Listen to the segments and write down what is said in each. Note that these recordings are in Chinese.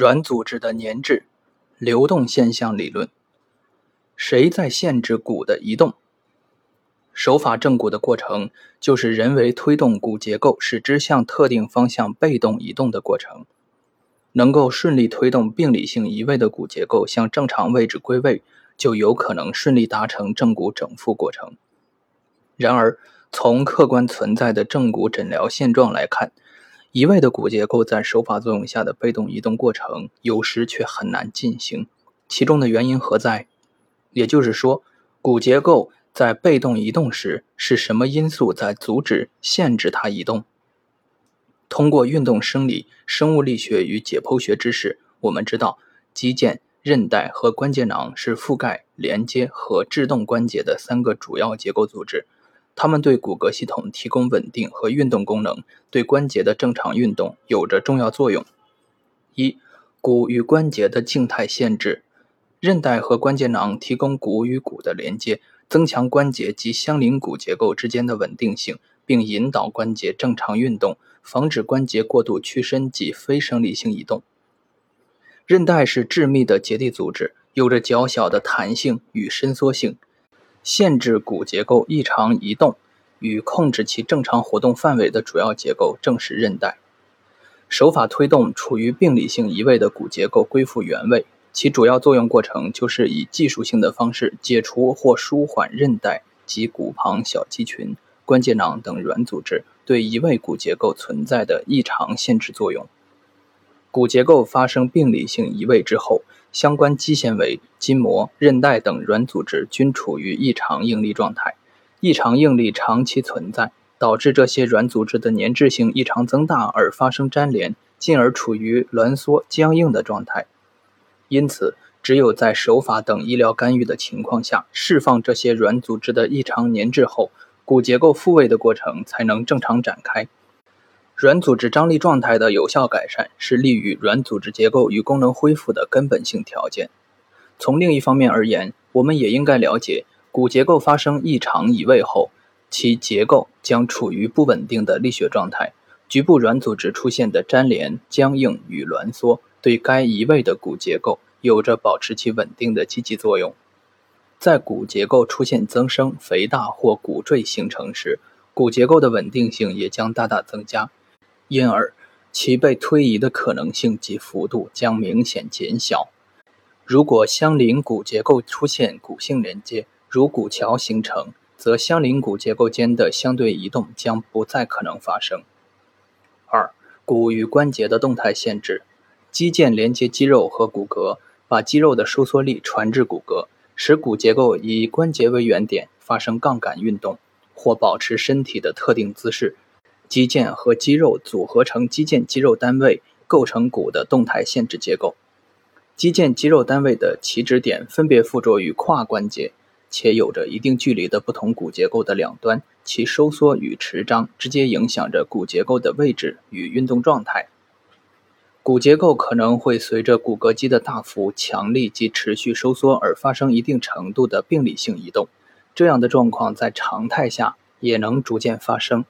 软组织的粘滞流动现象理论。谁在限制骨的移动？手法正骨的过程就是人为推动骨结构，使之向特定方向被动移动的过程。能够顺利推动病理性移位的骨结构向正常位置归位，就有可能顺利达成正骨整复过程。然而，从客观存在的正骨诊疗现状来看，移位的骨结构在手法作用下的被动移动过程，有时却很难进行。其中的原因何在？也就是说，骨结构在被动移动时，是什么因素在阻止、限制它移动？通过运动生理、生物力学与解剖学知识，我们知道，肌腱、韧带和关节囊是覆盖、连接和制动关节的三个主要结构组织。它们对骨骼系统提供稳定和运动功能，对关节的正常运动有着重要作用。一、骨与关节的静态限制。韧带和关节囊提供骨与骨的连接，增强关节及相邻骨结构之间的稳定性，并引导关节正常运动，防止关节过度屈伸及非生理性移动。韧带是致密的结缔组织，有着较小的弹性与伸缩性。限制骨结构异常移动与控制其正常活动范围的主要结构正是韧带。手法推动处于病理性移位的骨结构归复原位，其主要作用过程就是以技术性的方式解除或舒缓韧带及骨旁小肌群、关节囊等软组织对移位骨结构存在的异常限制作用。骨结构发生病理性移位之后。相关肌纤维、筋膜、韧带等软组织均处于异常应力状态，异常应力长期存在，导致这些软组织的粘滞性异常增大而发生粘连，进而处于挛缩、僵硬的状态。因此，只有在手法等医疗干预的情况下，释放这些软组织的异常粘滞后，骨结构复位的过程才能正常展开。软组织张力状态的有效改善是利于软组织结构与功能恢复的根本性条件。从另一方面而言，我们也应该了解，骨结构发生异常移位后，其结构将处于不稳定的力学状态，局部软组织出现的粘连、僵硬与挛缩，对该移位的骨结构有着保持其稳定的积极作用。在骨结构出现增生、肥大或骨赘形成时，骨结构的稳定性也将大大增加。因而，其被推移的可能性及幅度将明显减小。如果相邻骨结构出现骨性连接，如骨桥形成，则相邻骨结构间的相对移动将不再可能发生。二、骨与关节的动态限制。肌腱连接肌肉和骨骼，把肌肉的收缩力传至骨骼，使骨结构以关节为原点发生杠杆运动，或保持身体的特定姿势。肌腱和肌肉组合成肌腱肌肉单位，构成骨的动态限制结构。肌腱肌肉单位的起止点分别附着于胯关节，且有着一定距离的不同骨结构的两端，其收缩与持张直接影响着骨结构的位置与运动状态。骨结构可能会随着骨骼肌的大幅、强力及持续收缩而发生一定程度的病理性移动，这样的状况在常态下也能逐渐发生。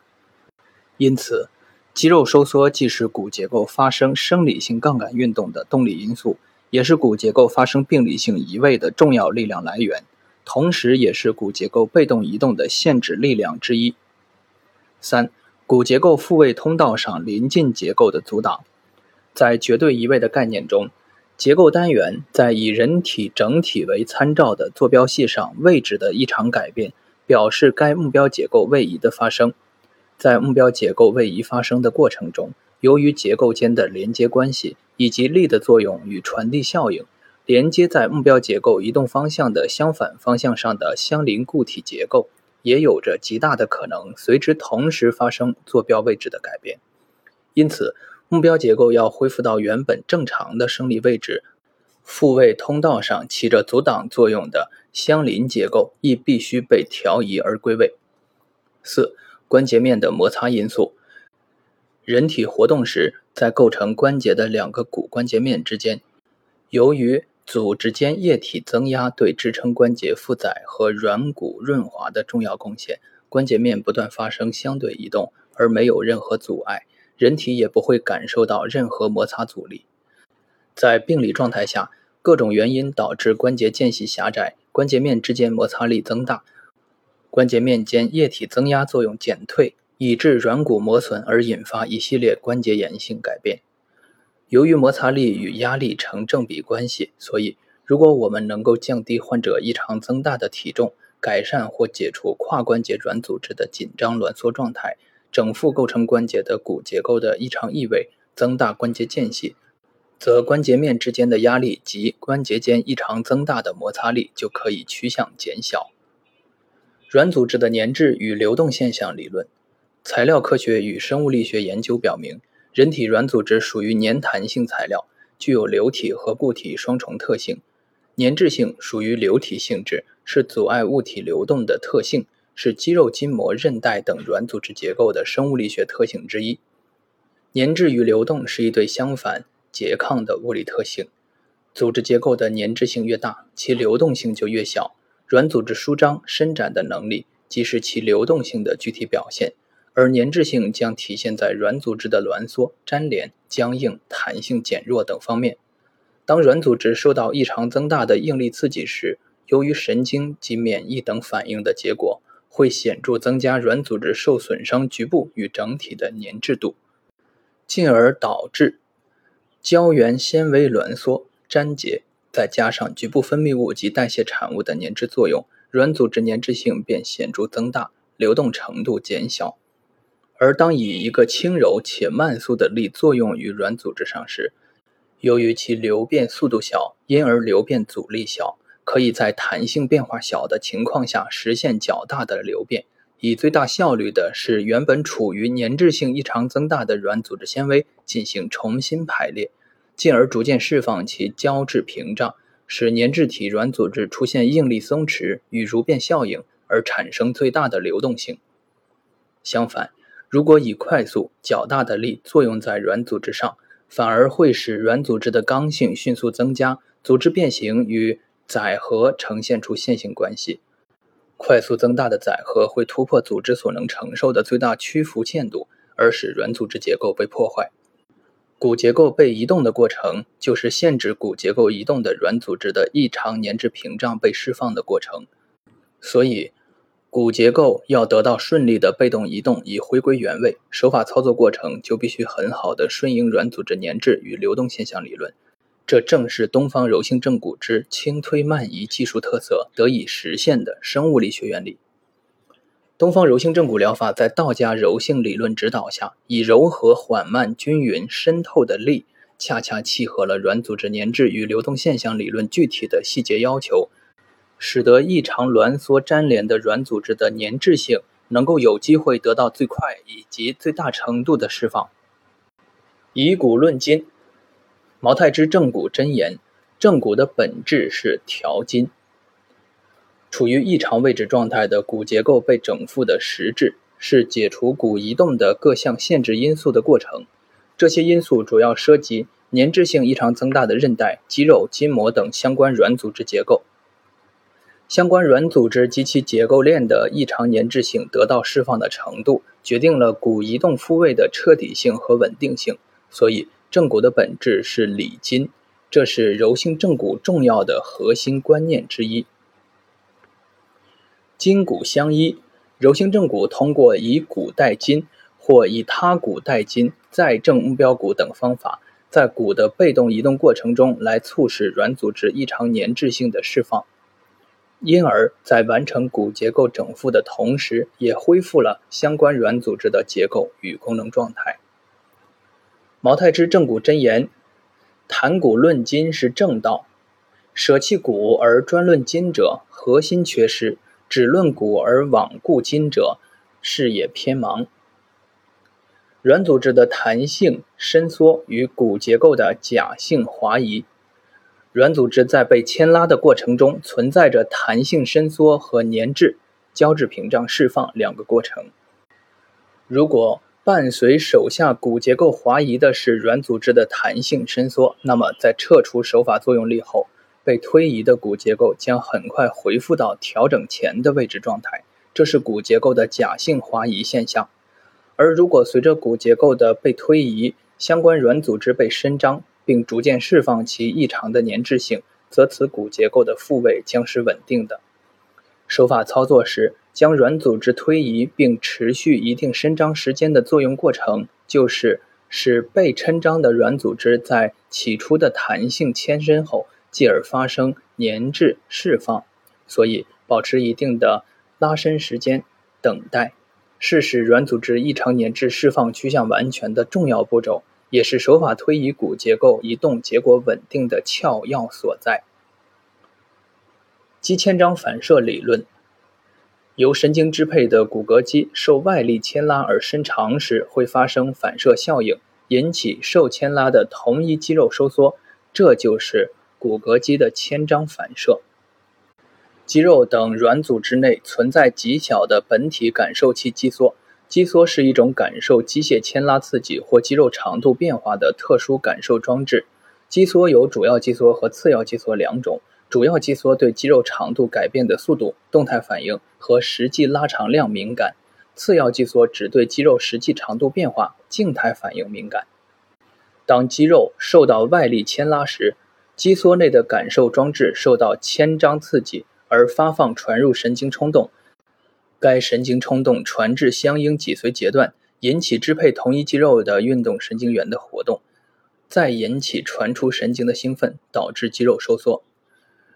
因此，肌肉收缩既是骨结构发生生理性杠杆运动的动力因素，也是骨结构发生病理性移位的重要力量来源，同时也是骨结构被动移动的限制力量之一。三、骨结构复位通道上邻近结构的阻挡。在绝对移位的概念中，结构单元在以人体整体为参照的坐标系上位置的异常改变，表示该目标结构位移的发生。在目标结构位移发生的过程中，由于结构间的连接关系以及力的作用与传递效应，连接在目标结构移动方向的相反方向上的相邻固体结构，也有着极大的可能随之同时发生坐标位置的改变。因此，目标结构要恢复到原本正常的生理位置，复位通道上起着阻挡作用的相邻结构亦必须被调移而归位。四。关节面的摩擦因素。人体活动时，在构成关节的两个骨关节面之间，由于组织间液体增压对支撑关节负载和软骨润滑的重要贡献，关节面不断发生相对移动，而没有任何阻碍，人体也不会感受到任何摩擦阻力。在病理状态下，各种原因导致关节间隙狭窄，关节面之间摩擦力增大，关节面间液体增压作用减退，以致软骨磨损而引发一系列关节炎性改变。由于摩擦力与压力成正比关系，所以如果我们能够降低患者异常增大的体重，改善或解除跨关节软组织的紧张挛缩状态，整副构成关节的骨结构的异常异位，增大关节间隙，则关节面之间的压力及关节间异常增大的摩擦力就可以趋向减小。软组织的粘滞与流动现象理论，材料科学与生物力学研究表明。人体软组织属于粘弹性材料，具有流体和固体双重特性。粘滞性属于流体性质，是阻碍物体流动的特性，是肌肉、筋膜、韧带等软组织结构的生物力学特性之一。粘滞与流动是一对相反、拮抗的物理特性。组织结构的粘滞性越大，其流动性就越小。软组织舒张、伸展的能力，即是其流动性的具体表现。而粘滞性将体现在软组织的挛缩、粘连、僵硬、弹性减弱等方面。当软组织受到异常增大的应力刺激时，由于神经及免疫等反应的结果，会显著增加软组织受损伤局部与整体的粘滞度，进而导致胶原纤维挛缩、粘结，再加上局部分泌物及代谢产物的粘滞作用，软组织粘滞性便显著增大，流动程度减小。而当以一个轻柔且慢速的力作用于软组织上时，由于其流变速度小，因而流变阻力小，可以在弹性变化小的情况下实现较大的流变，以最大效率的使原本处于粘滞性异常增大的软组织纤维进行重新排列，进而逐渐释放其胶质屏障，使粘滞体软组织出现应力松弛与如变效应，而产生最大的流动性。相反，如果以快速较大的力作用在软组织上，反而会使软组织的刚性迅速增加，组织变形与载荷呈现出线性关系。快速增大的载荷会突破组织所能承受的最大屈服限度，而使软组织结构被破坏。骨结构被移动的过程，就是限制骨结构移动的软组织的异常粘滞屏障被释放的过程。所以。骨结构要得到顺利的被动移动以回归原位，手法操作过程就必须很好的顺应软组织粘滞与流动现象理论。这正是东方柔性正骨之轻推慢移技术特色得以实现的生物力学原理。东方柔性正骨疗法在道家柔性理论指导下，以柔和、缓慢、均匀、渗透的力，恰恰契合了软组织粘滞与流动现象理论具体的细节要求。使得异常挛缩粘连的软组织的粘滞性能够有机会得到最快以及最大程度的释放。以骨论筋，毛太之正骨真言：正骨的本质是调筋。处于异常位置状态的骨结构被整复的实质，是解除骨移动的各项限制因素的过程。这些因素主要涉及粘滞性异常增大的韧带、肌肉、筋膜等相关软组织结构。相关软组织及其结构链的异常粘滞性得到释放的程度，决定了骨移动复位的彻底性和稳定性。所以，正骨的本质是理筋，这是柔性正骨重要的核心观念之一。筋骨相依，柔性正骨通过以骨代筋或以他骨代筋再正目标骨等方法，在骨的被动移动过程中来促使软组织异常粘滞性的释放。因而，在完成骨结构整复的同时，也恢复了相关软组织的结构与功能状态。毛太之正骨真言：谈骨论筋是正道，舍弃骨而专论筋者，核心缺失；只论骨而罔顾筋者，视野偏盲。软组织的弹性伸缩与骨结构的假性滑移。软组织在被牵拉的过程中，存在着弹性伸缩和粘滞、胶质屏障释放两个过程。如果伴随手下骨结构滑移的是软组织的弹性伸缩，那么在撤除手法作用力后，被推移的骨结构将很快恢复到调整前的位置状态，这是骨结构的假性滑移现象。而如果随着骨结构的被推移，相关软组织被伸张，并逐渐释放其异常的粘滞性，则此骨结构的复位将是稳定的。手法操作时，将软组织推移并持续一定伸张时间的作用过程，就是使被抻张的软组织在起初的弹性牵伸后，继而发生粘滞释放。所以，保持一定的拉伸时间，等待，是使软组织异常粘滞释放趋向完全的重要步骤，也是手法推移骨结构移动结果稳定的窍要所在。肌牵张反射理论。由神经支配的骨骼肌受外力牵拉而伸长时，会发生反射效应，引起受牵拉的同一肌肉收缩，这就是骨骼肌的牵张反射。肌肉等软组织内存在极小的本体感受器肌梭，肌梭是一种感受机械牵拉刺激或肌肉长度变化的特殊感受装置。肌梭有主要肌梭和次要肌梭两种。主要肌梭对肌肉长度改变的速度、动态反应和实际拉长量敏感；次要肌梭只对肌肉实际长度变化、静态反应敏感。当肌肉受到外力牵拉时，肌梭内的感受装置受到牵张刺激而发放传入神经冲动，该神经冲动传至相应脊髓节段，引起支配同一肌肉的运动神经元的活动，再引起传出神经的兴奋，导致肌肉收缩。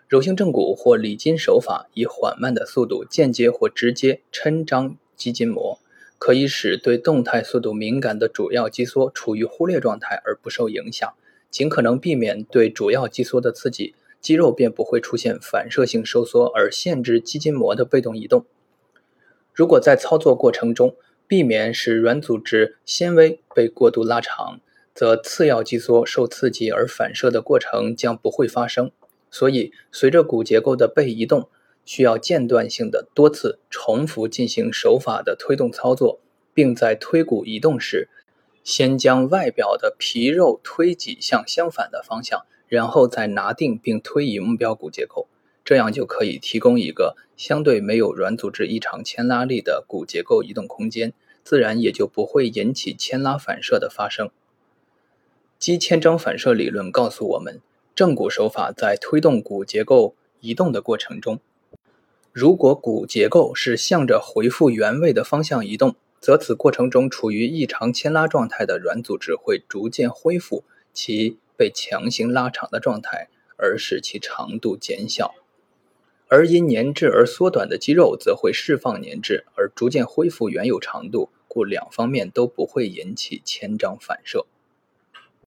柔性正骨或理筋手法以缓慢的速度间接或直接抻张肌筋膜，可以使对动态速度敏感的主要肌梭处于忽略状态而不受影响。尽可能避免对主要肌梭的刺激，肌肉便不会出现反射性收缩而限制肌筋膜的被动移动。如果在操作过程中避免使软组织纤维被过度拉长，则次要肌梭受刺激而反射的过程将不会发生。所以，随着骨结构的被移动，需要间断性的多次重复进行手法的推动操作，并在推骨移动时，先将外表的皮肉推挤向相反的方向，然后再拿定并推移目标骨结构，这样就可以提供一个相对没有软组织异常牵拉力的骨结构移动空间，自然也就不会引起牵拉反射的发生。肌牵张反射理论告诉我们。正骨手法在推动骨结构移动的过程中，如果骨结构是向着回复原位的方向移动，则此过程中处于异常牵拉状态的软组织会逐渐恢复其被强行拉长的状态，而使其长度减小；而因粘滞而缩短的肌肉则会释放粘滞而逐渐恢复原有长度，故两方面都不会引起牵张反射。